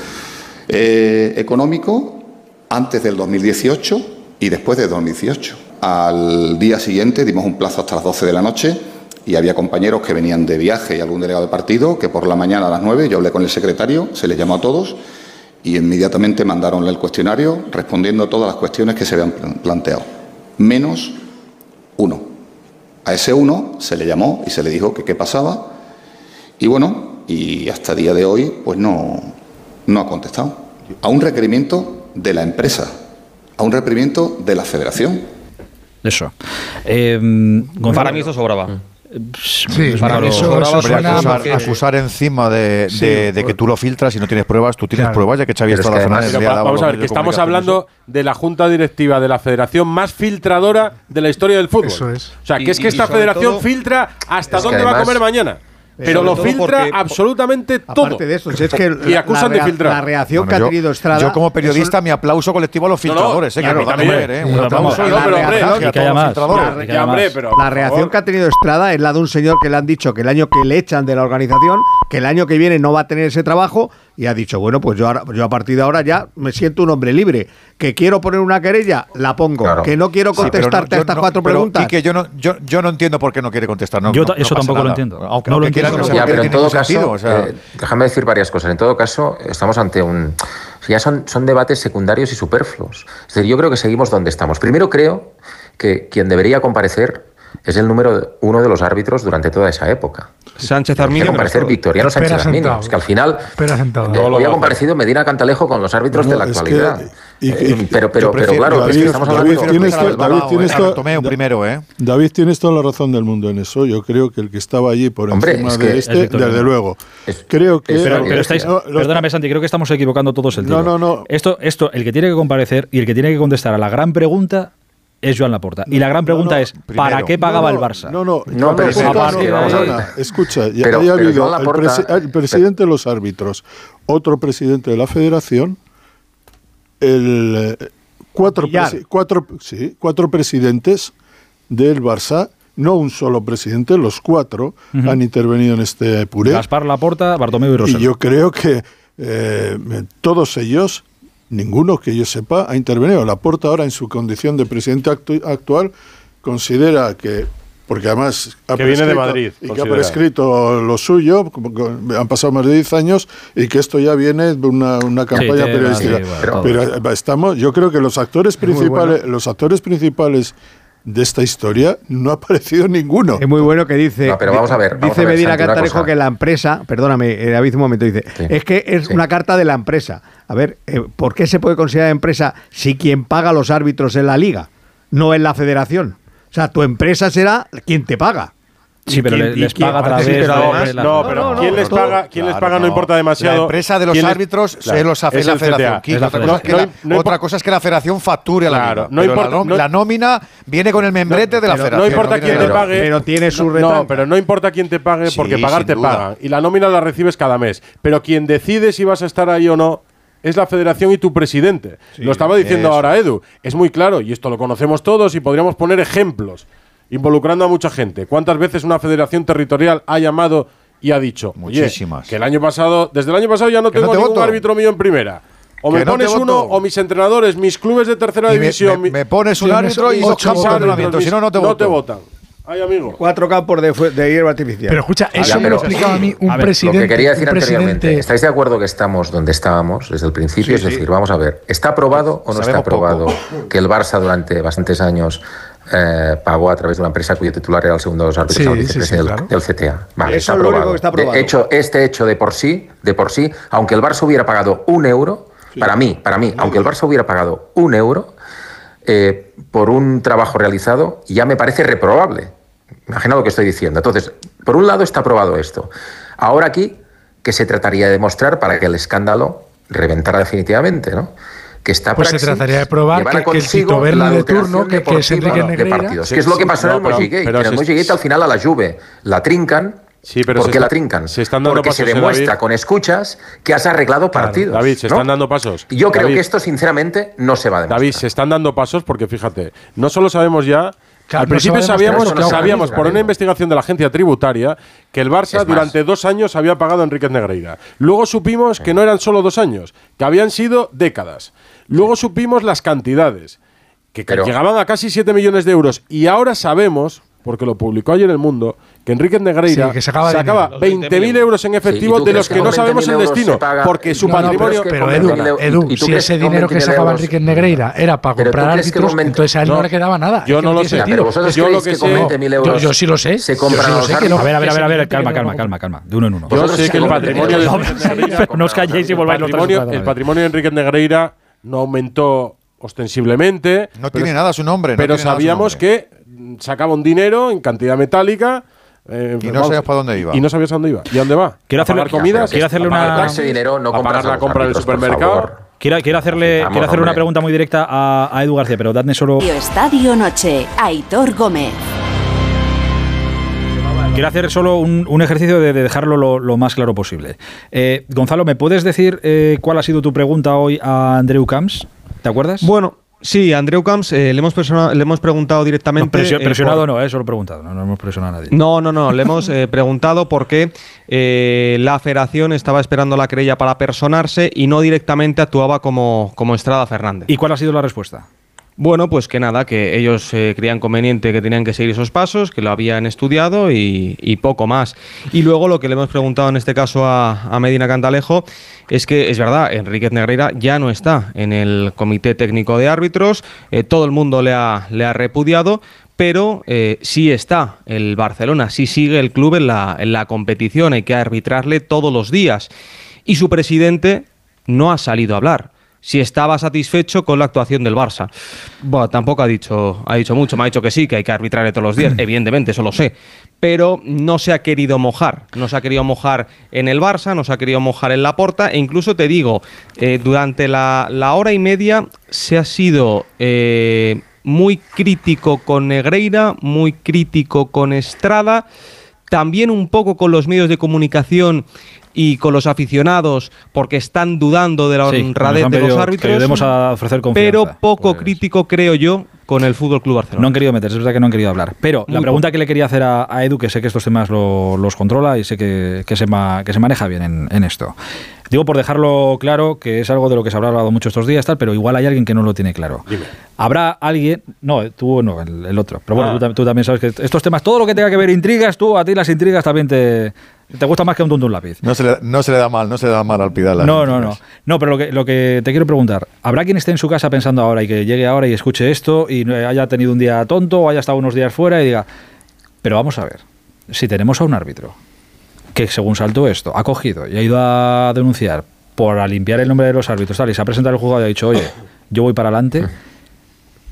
eh, económico antes del 2018 y después del 2018. Al día siguiente dimos un plazo hasta las 12 de la noche y había compañeros que venían de viaje y algún delegado de partido que por la mañana a las 9 yo hablé con el secretario, se les llamó a todos y inmediatamente mandaron el cuestionario respondiendo a todas las cuestiones que se habían planteado, menos uno. A ese uno se le llamó y se le dijo que qué pasaba y bueno, y hasta el día de hoy pues no, no ha contestado. A un requerimiento de la empresa, a un requerimiento de la federación. Eso. Eh, Para mí eso sobraba. Sí, para eso, acusar, encima de, que tú lo filtras y no tienes pruebas, tú tienes pruebas ya que Xavi está Vamos a ver, que estamos hablando de la junta directiva de la federación más filtradora de la historia del fútbol. O sea, que es que esta federación filtra hasta dónde va a comer mañana. Pero lo filtra absolutamente todo. Aparte de eso, es que y acusan de filtrar. La reacción que ha tenido Estrada. Yo, como periodista, mi aplauso colectivo a los filtradores. eh, que ver, eh, Un aplauso. la pero, hombre, reacción- a todos los filtradores. La- La reacción que ha tenido Estrada es la de un señor que le han dicho que el año que le echan de la organización, que el año que viene no va a tener ese trabajo, y ha dicho, bueno, pues yo, ahora- yo a partir de ahora ya me siento un hombre libre. Que quiero poner una querella, la pongo. Claro. Que no quiero Sí, pero no- contestarte a estas no- cuatro pero, preguntas. Quique, yo no, yo, yo no entiendo por qué no quiere contestar. No, Yo no- ta- no eso tampoco lo entiendo. Aunque, No lo quiera entiendo. que no Ya, pero en todo caso, sentido, o sea, eh, déjame decir varias cosas. En todo caso, estamos ante un. Ya son, son debates secundarios y superfluos. Es decir, yo creo que seguimos donde estamos. Primero, creo que quien debería comparecer es el número uno de los árbitros durante toda esa época. Sánchez Arminio. comparecer Victoriano Sánchez Arminio. Es que al final. Eh, hoy ha comparecido Medina Cantalejo con los árbitros No, de la que- actualidad. y- Eh, pero, pero, pero claro, es que David, estamos David, hablando tienes David, David, tienes a to- Bartomeu primero, ¿eh? David, tienes toda la razón del mundo en eso. Yo creo que el que estaba allí por Hombre, encima es que- de Es este, desde luego. Es- creo que. Pero, Eh, pero estáis, no, los- perdóname, Santi, creo que estamos equivocando todos el No, tiro. no, no. Esto, esto, el que tiene que comparecer y el que tiene que contestar a la gran pregunta es Joan Laporta. Y la gran pregunta no, es, primero. ¿para qué pagaba no, no, el Barça? No, no, No, pero Laporta no, Escucha, ya Pero- haya pero habido Joan el, Laporta- presi- el presidente de los árbitros, otro presidente de la federación, el eh, cuatro, presi- cuatro, sí, cuatro presidentes del Barça, no un solo presidente, los cuatro han intervenido en este puré. Gaspar Laporta, Bartomeu y Rosell. Y yo creo que eh, todos ellos, ninguno que yo sepa, ha intervenido. Laporta ahora en su condición de presidente actu- actual considera que porque además ha Que viene de prescrito- Madrid, y que ha prescrito lo suyo, como que han pasado más de 10 años y que esto ya viene de una, una campaña periodística. sí, bueno, pero, pero estamos, yo creo que los actores principales, los actores principales de esta historia no ha aparecido ninguno. Es muy bueno que dice. No, pero vamos a ver, vamos dice a ver, Medina Cantarejo que la empresa. Perdóname, eh, David, un momento. Dice. Sí. Es que es Sí. una carta de la empresa. A ver, eh, ¿por qué se puede considerar empresa si quien paga a los árbitros es la liga? No es la federación. O sea, tu empresa será quien te paga. Sí, pero ¿Y le- quién- les paga a través Sí, pero de- además- de la- No, pero No, no, ¿quién no, les paga? ¿Quién les Claro, paga? No, no. importa demasiado. La empresa de los ¿Quién les- árbitros Claro, es, los, es la federación. La otra, cosa es que la, No- impo- otra cosa es que la federación facture a la Claro, importa- la, la nómina viene con el membrete de la Pero federación. no importa quién te la- pague. Pero tiene su No, pero no importa quién te pague, porque Sí, pagar te pagan. Y la nómina la recibes cada mes. Pero quien decide si vas a estar ahí o no es la federación y tu presidente. lo estaba diciendo eso. ahora Edu. Es muy claro, y esto lo conocemos todos, y podríamos poner ejemplos, involucrando a mucha gente. ¿Cuántas veces una federación territorial ha llamado y ha dicho, Muchísimas. que el año pasado, desde el año pasado ya no no tengo te ningún voto. árbitro mío en primera? O me no pones uno, o mis entrenadores, mis clubes de tercera Y división. me- pones un árbitro y dos árbitros, si no, no te No te votan. Ay, amigo. Cuatro campos de, de hierba artificial. Pero escucha, eso Ya, me lo explicaba a mí un A ver, presidente. Lo que quería decir anteriormente, ¿estáis de acuerdo que estamos donde estábamos desde el principio? es decir, vamos a ver, ¿está aprobado o no está poco. aprobado que el Barça durante bastantes años eh, pagó a través de una empresa cuyo titular era el segundo de los árbitros Sí, del- claro. del CTA? Vale, Eso está es lo único que está aprobado. De hecho, este hecho de por sí, de por sí, aunque el Barça hubiera pagado un euro, para mí, para mí, aunque el Barça hubiera pagado un euro eh, por un trabajo realizado, ya me parece reprobable. Imagina lo que estoy diciendo. Entonces, por un lado está aprobado esto. Ahora aquí, ¿qué se trataría de demostrar para que el escándalo reventara definitivamente, ¿no? Que está Pues se trataría de probar que- que el Tito Werner de turno, que- que es Enrique de Negreira-. Que es lo que pasó en el No, pero- Mojigate. pero En el se- Mojigate al final a la Juve la trincan. Sí, pero ¿Por se qué está- la trincan? se están dando Porque se pasos, eh, demuestra David. con escuchas que has arreglado partidos. David, se ¿no? están dando pasos. Yo creo David. que esto, sinceramente, no se va a demostrar. David, se están dando pasos porque fíjate, no solo sabemos ya. Claro, al no principio sabíamos, sabíamos por una investigación de la agencia tributaria que el Barça durante dos años había pagado a Enriquez Negreira. Luego supimos que no eran solo dos años, que habían sido décadas. Luego supimos las cantidades, que Pero- llegaban a casi 7 millones de euros. Y ahora sabemos, porque lo publicó ayer El Mundo, que Enrique Negreira Sí, que sacaba sacaba dinero. 20.000 euros en efectivo ¿y tú de los que no sabemos 20.000 el destino, paga? porque su No, no, pero patrimonio... Pero Edu, 20.000 euros- Edu, ¿y tú si ese dinero que 20.000 sacaba euros- Enrique Negreira era para comprar árbitros, con 20 entonces a él no, No, le quedaba nada. yo no lo sé. Yo lo que sé- con 20.000 euros Yo, yo sí lo sé. se a ver, a ver, a ver, a ver, Ese calma, calma, calma, calma. De uno en uno. Yo sé que el patrimonio 20.000 de euros. Enrique Negreira No os calléis y volváis el patrimonio de Enrique Negreira no aumentó ostensiblemente. No tiene nada su nombre. no pero sabíamos que sacaba un dinero en cantidad metálica. Eh, Y no sabías para dónde iba. Y no sabías a dónde iba. ¿Y a dónde va? Quiero ¿A hacerle- comidas? quiero hacerle ¿A pagar una- ese dinero no ¿A compras la compra del supermercado? Quiero, quiero hacerle, Vamos, quiero hacerle una pregunta muy directa a, a Edu García, pero dadme solo. Estadio Noche, Aitor Gómez. quiero hacer solo un, ejercicio de, dejarlo lo, más claro posible. Eh, Gonzalo, ¿me puedes decir eh, cuál ha sido tu pregunta hoy a Andreu Camps? ¿Te acuerdas? Bueno, Sí, Andreu Camps, eh, le, hemos le hemos preguntado directamente. No, eh, presionado no, eso lo he preguntado, no, hemos presionado a nadie. No, no, no, le hemos eh, preguntado por qué la federación estaba esperando la querella para personarse y no directamente actuaba como, como Estrada Fernández. ¿Y cuál ha sido la respuesta? Bueno, pues que nada, que ellos creían conveniente que tenían que seguir esos pasos, que lo habían estudiado y, poco más. Y luego lo que le hemos preguntado en este caso a, Medina Cantalejo es que es verdad, Enriquez Negreira ya no está en el Comité Técnico de Árbitros, eh, todo el mundo le ha, le ha repudiado, pero eh, sí está el Barcelona, sí sigue el club en la, en la competición, hay que arbitrarle todos los días. Y su presidente no ha salido a hablar si estaba satisfecho con la actuación del Barça. Bueno, tampoco ha dicho, ha dicho mucho, me ha dicho que sí, que hay que arbitrarle todos los días, evidentemente, eso lo sé, pero no se ha querido mojar, no se ha querido mojar en el Barça, no se ha querido mojar en la porta, e incluso te digo, eh, durante la, hora y media se ha sido eh, muy crítico con Negreira, muy crítico con Estrada, también un poco con los medios de comunicación y con los aficionados porque están dudando de la honradez de los árbitros, a ofrecer pero poco pues. crítico creo yo con el Fútbol Club Barcelona. No han querido meterse, es verdad que no han querido hablar. Pero la pregunta que le quería hacer a, Edu, que sé que estos temas los controla y sé que, se, que se maneja bien en, esto. Digo por dejarlo claro, que es algo de lo que se habrá hablado mucho estos días, tal, pero igual hay alguien que no lo tiene claro. Habrá alguien, no, tú no, el, otro, pero bueno, ah. tú, también sabes que estos temas, todo lo que tenga que ver intrigas, tú a ti las intrigas también te, te gusta más que un un lápiz. No se, le, no se le da mal, no se le da mal al Pidal. No, no, no. No, pero lo que, lo que te quiero preguntar, ¿habrá quien esté en su casa pensando ahora y que llegue ahora y escuche esto y haya tenido un día tonto o haya estado unos días fuera y diga, pero vamos a ver, si tenemos a un árbitro que según saltó esto, ha cogido y ha ido a denunciar por a limpiar el nombre de los árbitros tal, y se ha presentado el juzgado y ha dicho, oye, yo voy para adelante,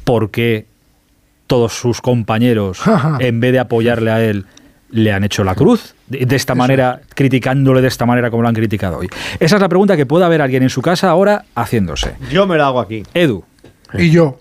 ¿por qué todos sus compañeros, en vez de apoyarle a él, le han hecho la cruz de, esta manera, criticándole de esta manera como lo han criticado hoy? Esa es la pregunta que puede haber alguien en su casa ahora haciéndose. Yo me la hago aquí. Edu. Y yo.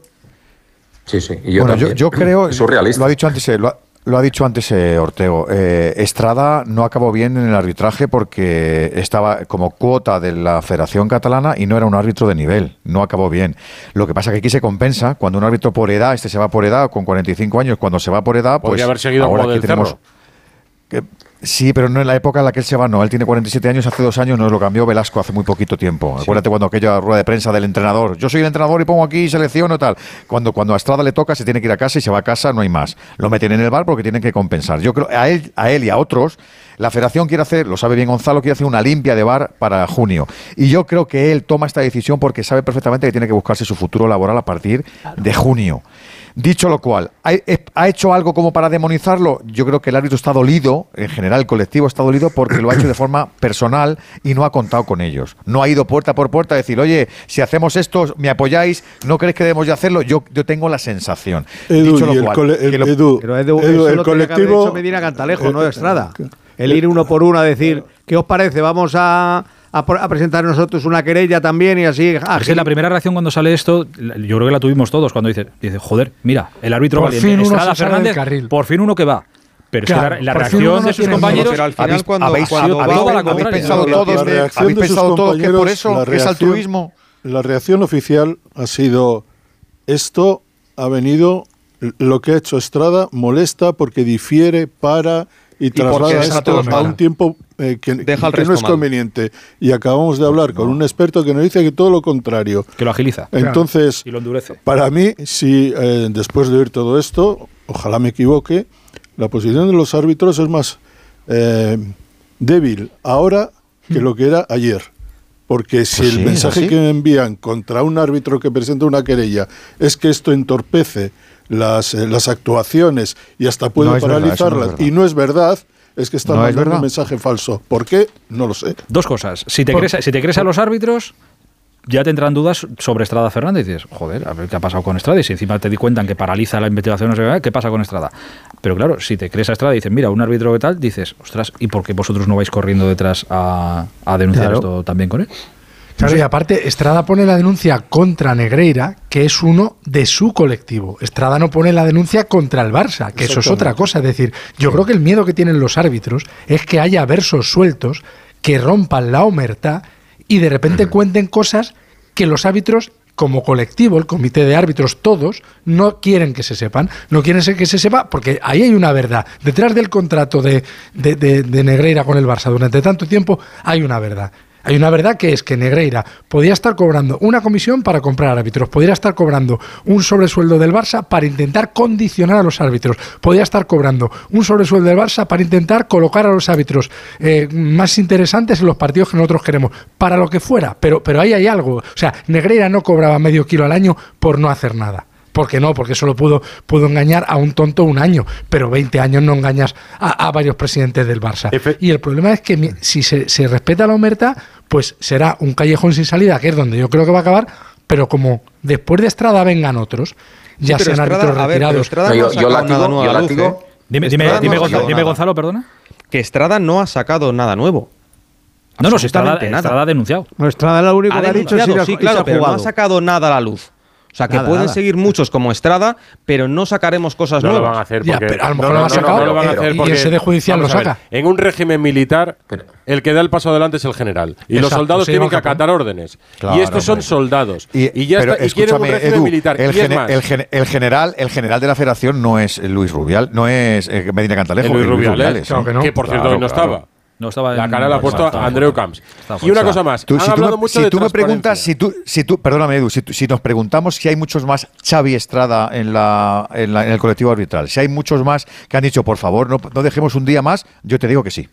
Sí, sí. yo, bueno, yo, creo. Lo ha dicho antes. Eh, lo ha, dicho antes eh, Ortego. Eh, Estrada no acabó bien en el arbitraje porque estaba como cuota de la Federación Catalana y no era un árbitro de nivel. No acabó bien. Lo que pasa es que aquí se compensa cuando un árbitro por edad, este se va por edad, con 45 años, cuando se va por edad, pues. Podría haber seguido ahora aquí tenemos. Que, Sí, pero no en la época en la que él se va, no. Él tiene 47 años, hace dos años nos lo cambió Velasco hace muy poquito tiempo. Acuérdate cuando aquella rueda de prensa del entrenador. Yo soy el entrenador y pongo aquí selecciono tal. Cuando, cuando a Estrada le toca, se tiene que ir a casa y se va a casa, no hay más. Lo meten en el bar porque tienen que compensar. Yo creo, a él, a él y a otros, la federación quiere hacer, lo sabe bien Gonzalo, quiere hacer una limpia de bar para junio. Y yo creo que él toma esta decisión porque sabe perfectamente que tiene que buscarse su futuro laboral a partir de junio. Dicho lo cual, ¿ha hecho algo como para demonizarlo? Yo creo que el árbitro está dolido, en general el colectivo está dolido porque lo ha hecho de forma personal y no ha contado con ellos. No ha ido puerta por puerta a decir, oye, si hacemos esto, ¿me apoyáis? ¿No crees que debemos de hacerlo? Yo, yo tengo la sensación. Dicho lo cual, el, colectivo... Medina Cantalejo, no de Estrada. El ir uno por uno a decir, ¿qué os parece? Vamos a a, presentar nosotros una querella también y así. Ah, es que la primera reacción cuando sale esto, yo creo que la tuvimos todos cuando dice, dice joder, mira, el árbitro por fin uno Fernández, por fin uno que va. Pero es que la, reacción de sus compañeros. Pero al final, cuando, habéis, pensado todos, ¿habéis pensado todos que por eso es altruismo. La reacción oficial ha sido: esto ha venido, lo que ha hecho Estrada molesta porque difiere para y traslada esto a un tiempo eh, que, no es conveniente. Y acabamos de hablar con un experto que nos dice que todo lo contrario. Que lo agiliza. Entonces, y lo endurece. para mí, si eh, después de oír todo esto, ojalá me equivoque, la posición de los árbitros es más eh, débil ahora que lo que era ayer. Porque si pues el mensaje que me envían contra un árbitro que presenta una querella es que esto entorpece las, eh, las actuaciones y hasta puede paralizarlas y no es verdad, es que están mandando un mensaje falso. ¿Por qué? No lo sé. Dos cosas. Si te, crees, si te crees a los árbitros, ya te entran dudas sobre Estrada Fernández. Y dices, joder, a ver qué ha pasado con Estrada. Y si encima te di cuenta que paraliza la investigación, no sé qué pasa con Estrada. Pero claro, si te crees a Estrada y dices, mira, un árbitro que tal, dices, ostras, ¿y por qué vosotros no vais corriendo detrás a, a denunciar esto también con él? Claro, y aparte, Estrada pone la denuncia contra Negreira, que es uno de su colectivo. Estrada no pone la denuncia contra el Barça, que eso es otra cosa. Es decir, yo creo que el miedo que tienen los árbitros es que haya versos sueltos que rompan la omerta y de repente cuenten cosas que los árbitros como colectivo, el comité de árbitros, todos, no quieren que se sepan, no quieren que se sepa, porque ahí hay una verdad. Detrás del contrato de, de, de Negreira con el Barça durante tanto tiempo hay una verdad. Hay una verdad que es que Negreira podía estar cobrando una comisión para comprar árbitros, podría estar cobrando un sobresueldo del Barça para intentar condicionar a los árbitros, podía estar cobrando un sobresueldo del Barça para intentar colocar a los árbitros eh, más interesantes en los partidos que nosotros queremos, para lo que fuera, pero, pero ahí hay algo. O sea, Negreira no cobraba medio kilo al año por no hacer nada. ¿Por qué no? Porque solo pudo, pudo engañar a un tonto un año, pero 20 años no engañas a, varios presidentes del Barça. y el problema es que si se, se respeta la omerta, pues será un callejón sin salida, que es donde yo creo que va a acabar, pero como después de Estrada vengan otros, ya sean árbitros retirados. yo, yo Dime, dime, dime, Gonzalo, dime, Gonzalo, perdona. Que Estrada no ha sacado nada nuevo. No, no, Estrada, Estrada ha denunciado. No, Estrada lo único que ha dicho es sí, claro, pero no ha sacado nada a la luz. O sea, que pueden seguir muchos como Estrada, pero no sacaremos cosas no nuevas. No lo van a hacer porque, a lo mejor no, lo, han sacado, no, lo van a hacer porque, y el sede judicial lo saca. en un régimen militar, el que da el paso adelante es el general. Y los soldados tienen que acatar órdenes. y estos son soldados. Y, ya está, y quieren un régimen militar. El, el, general, el general de la federación no es Luis Rubial, no es eh, Medina Cantalejo. Luis Rubiales, que, por cierto hoy no estaba. No estaba la cara la ha puesto Andreu Camps. y una cosa más. si tú, me, preguntas, si tú, si tú, perdóname, Edu, si, nos preguntamos si hay muchos más Xavi Estrada en, la, en, el colectivo arbitral, si hay muchos más que han dicho, por favor, no, no dejemos un día más, yo te digo que sí.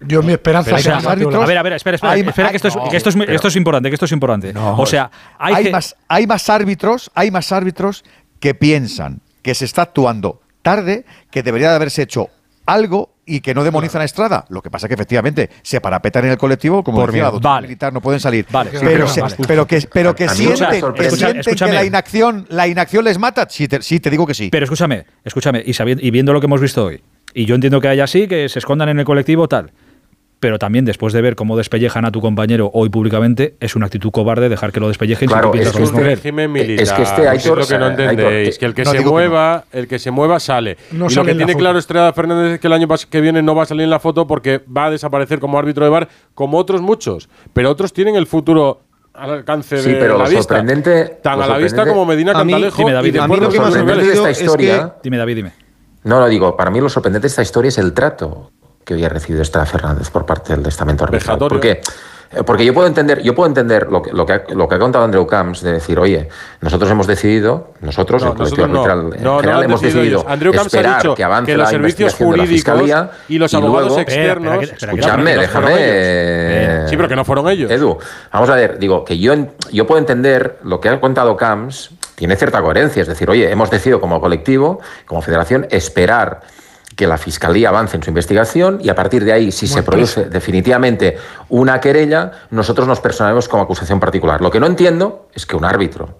Yo mi esperanza es A ver, a ver, espera, espera, espera que, esto, es, que esto, es, esto es importante, que esto es importante. o sea, hay, hay más, hay más árbitros, hay más árbitros que piensan que se está actuando tarde, que debería de haberse hecho algo y que no demonizan a Estrada. Lo que pasa es que efectivamente se parapetan en el colectivo, como Por decía, la militar no pueden salir. Vale, pero, pero, que, pero que sienten, que, la inacción, la inacción les mata. Sí te, sí, te digo que sí. Pero escúchame, escúchame, y, sabiendo, y viendo lo que hemos visto hoy, y yo entiendo que hay así, que se escondan en el colectivo, tal pero también después de ver cómo despellejan a tu compañero hoy públicamente, es una actitud cobarde dejar que lo despellejen claro, es que, este régimen militar. Es que este hay es lo que no entendéis, que el que se mueva, el que se mueva sale. y lo que tiene claro Estrella Fernández es que el año que viene no va a salir en la foto porque va a desaparecer como árbitro de bar, como otros muchos, pero otros tienen el futuro al alcance sí, de pero la vista. Tan a la vista como Medina Cantalejo. Dime, David, a mí lo que más sorprendente de esta historia. Dime, David, dime. No, lo digo, para mí lo sorprendente de esta historia es el trato que había recibido Estrada Fernández por parte del estamento arbitral. ¿Por qué? Eh, porque yo puedo entender, yo puedo entender lo que, lo que, ha, lo que ha contado Andrew Camps de decir, oye, nosotros hemos decidido, nosotros, el colectivo arbitral en general, hemos decidido Andrew Camps esperar ha dicho que avance que los servicios jurídicos la y los abogados externos. escúchame, déjame. Sí, pero que no fueron ellos. Edu, vamos a ver, digo que yo, yo puedo entender lo que ha contado Camps, tiene cierta coherencia, es decir, oye, hemos decidido como colectivo, como federación, esperar que la Fiscalía avance en su investigación y a partir de ahí, si se produce definitivamente una querella, nosotros nos personaremos como acusación particular. Lo que no entiendo es que un árbitro,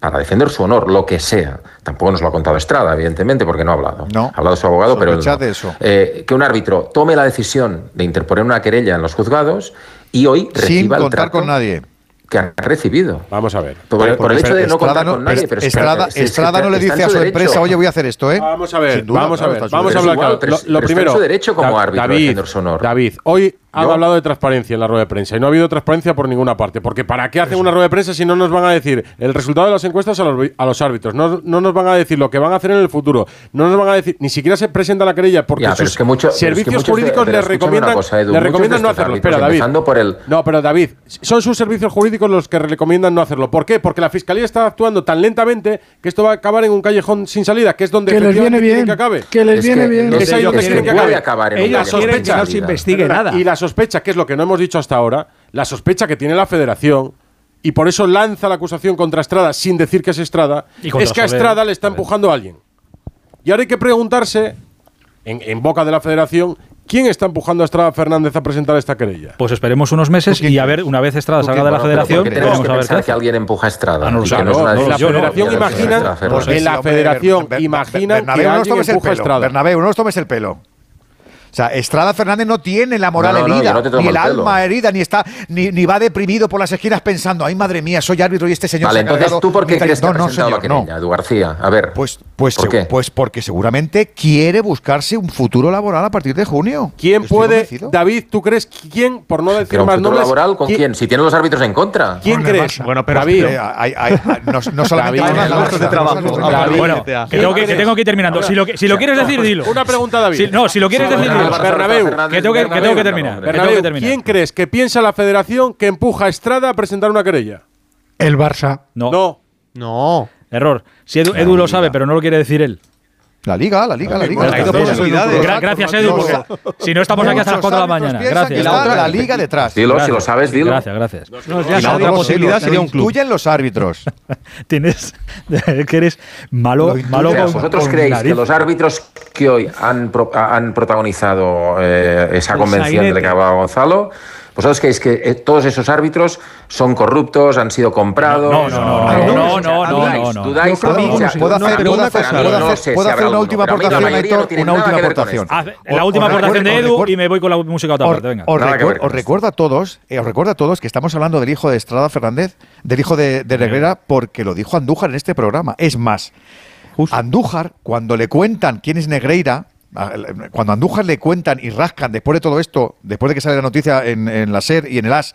para defender su honor, lo que sea, tampoco nos lo ha contado Estrada, evidentemente, porque no ha hablado. No. Ha hablado su abogado, pero eso. Eh, que un árbitro tome la decisión de interponer una querella en los juzgados y hoy reciba Sin contar con nadie que ha recibido. Vamos a ver. Por, el hecho de no contar con nadie, pero Estrada, Estrada no le dice a su empresa, oye, voy a hacer esto, ¿eh? Vamos a ver, vamos a ver, vamos a hablar claro. Lo, primero, derecho como árbitro David, David, hoy han hablado de transparencia en la rueda de prensa y no ha habido transparencia por ninguna parte. Porque ¿para qué hacen una rueda de prensa si no nos van a decir el resultado de las encuestas a los, a los árbitros? No, no, nos van a decir lo que van a hacer en el futuro. No nos van a decir, ni siquiera se presenta la querella porque sus servicios jurídicos les recomiendan, recomiendan no hacerlo. Espera, David. Por el... No, pero David, son sus servicios jurídicos los que recomiendan no hacerlo. ¿Por qué? Porque la fiscalía está actuando tan lentamente que esto va a acabar en un callejón sin salida, que es donde que les viene bien, que acabe. Que les viene bien. Es ahí donde quieren que acabe. Ellos quieren que no se investigue nada. Y la sospecha, que es lo que no hemos dicho hasta ahora, la sospecha que tiene la federación, y por eso lanza la acusación contra Estrada sin decir que es Estrada, es que a Estrada le está empujando a alguien. Y ahora hay que preguntarse, en, boca de la federación, ¿Quién está empujando a Estrada Fernández a presentar esta querella? Pues esperemos unos meses y a ver, una vez Estrada salga de la federación, tenemos que a ver que alguien empuja a Estrada. Ah, no, la federación imagina, en la federación imagina que alguien empuja a Estrada. Bernabéu, no os tomes el pelo. O sea, Estrada Fernández no tiene la moral herida, ni el, alma herida, ni está, ni, ni, va deprimido por las esquinas pensando, ay madre mía, soy árbitro y este señor vale, entonces tú por qué crees que no, no, señor, no. Edu García? A ver. Pues, pues, ¿por qué? pues porque seguramente quiere buscarse un futuro laboral a partir de junio. ¿Quién puede, David, tú crees quién, por no decir más nombres, laboral con quién? Si tiene los árbitros en contra. ¿Quién crees? Bueno, pero David, hay, hay, no, no solamente de trabajo. Bueno, que tengo que, tengo que ir terminando. Si lo, si lo quieres decir, dilo. Una pregunta, David. no, si lo quieres decir, dilo. Bernabéu. Que tengo que, que, tengo que terminar. ¿Quién crees que piensa la federación que empuja a Estrada a presentar una querella? El Barça. No. No. No. Error. Si Edu, lo sabe, pero no lo quiere decir él. La liga, la liga, la liga. gracias, Edu, porque si no estamos aquí hasta las 4 de la mañana. Gracias. La, liga detrás. Dilo, si lo sabes, dilo. Gracias, gracias. y la otra posibilidad sería un club. Incluyen los árbitros. Tienes que eres malo, malo con, ¿Vosotros creéis que los árbitros que hoy han, han protagonizado eh, esa convención de la que hablaba Gonzalo ¿Vosotros creéis que eh, todos esos árbitros son corruptos, han sido comprados? No, no, no, no, no, no, no. ¿Dudáis? ¿Puedo hacer una cosa? ¿Puedo hacer una última aportación, Héctor? Una última aportación. La última aportación de Edu y me voy con la música a otra parte. Venga. Os recuerdo a todos, os recuerdo a todos que estamos hablando del hijo de Estrada Fernández, del hijo de Reguera, porque lo dijo Andújar en este programa. Es más, Andújar, cuando le cuentan quién es Negreira, cuando a Andújar le cuentan y rascan después de todo esto, después de que sale la noticia en, la SER y en el AS,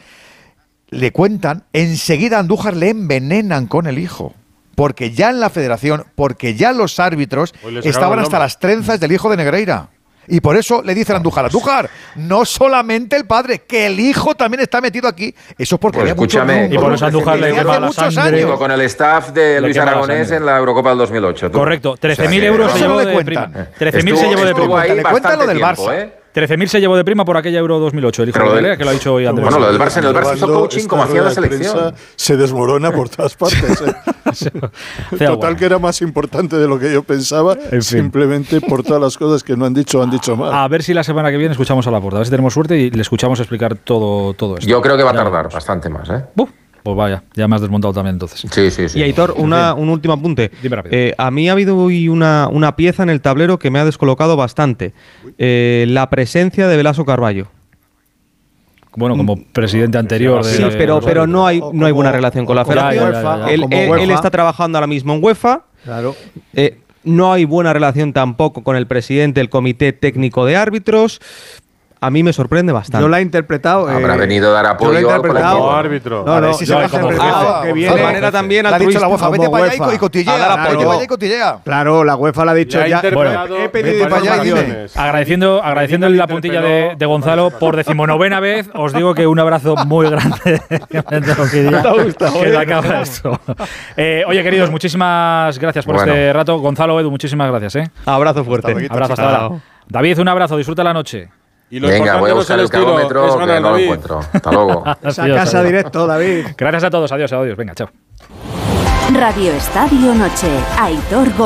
le cuentan, enseguida a Andújar le envenenan con el hijo. Porque ya en la federación, porque ya los árbitros estaban hasta las trenzas del hijo de Negreira. Y por eso le dicen a Andújar, Andújar, no solamente el padre, que el hijo también está metido aquí. Eso es porque pues escúchame, y por eso Andújar le lleva muchos años. Con el staff de Luis Aragonés en la Eurocopa del 2008. Correcto, 13.000 euros se llevó de prima. 13.000 se llevó de prima. Le cuentan lo del Barça. ¿eh? 13.000 se llevó de prima por aquella Euro 2008, el hijo de Pelea, que lo ha dicho hoy Andrés. Bueno, lo del Barça, en el Barça hizo coaching como hacía la selección. Se desmorona por todas partes. ¿eh? Total que era más importante de lo que yo pensaba, simplemente por todas las cosas que no han dicho han dicho mal. A ver si la semana que viene escuchamos a la puerta, a ver si tenemos suerte y le escuchamos explicar todo, todo esto. Yo creo que va a tardar bastante más, ¿eh? Pues vaya, ya me has desmontado también entonces. Sí, sí, sí. Y Aitor, una, un último apunte. Dime rápido. Eh, a mí ha habido hoy una, una, pieza en el tablero que me ha descolocado bastante. Eh, la presencia de Velasco Carballo. Bueno, como presidente anterior de Sí, pero, pero no hay no hay buena relación con la federación. él, él, está trabajando ahora mismo en UEFA. Claro. Eh, no hay buena relación tampoco con el presidente del Comité Técnico de Árbitros a mí me sorprende bastante. Yo la he interpretado. Habrá eh, venido a dar apoyo como árbitro. No, no, si se va a que viene. De manera también ha dicho la UEFA, vete para allá y cotillea. Claro, y cotillea. Claro, la UEFA la ha dicho ya. Bueno, he pedido Agradeciendo, agradeciendo la puntilla de, de, Gonzalo por decimonovena vez, os digo que un abrazo muy grande. que esto. Eh, oye, queridos, muchísimas gracias por este rato. Gonzalo, Edu, muchísimas gracias. ¿eh? Abrazo fuerte. Abrazo hasta ahora. David, un abrazo, disfruta la noche. Y Venga, voy a buscar el cargómetro que no lo encuentro. Hasta luego. Esa casa directo, David. Gracias a todos. Adiós, adiós. Venga, chao. Radio Estadio Noche. Aitor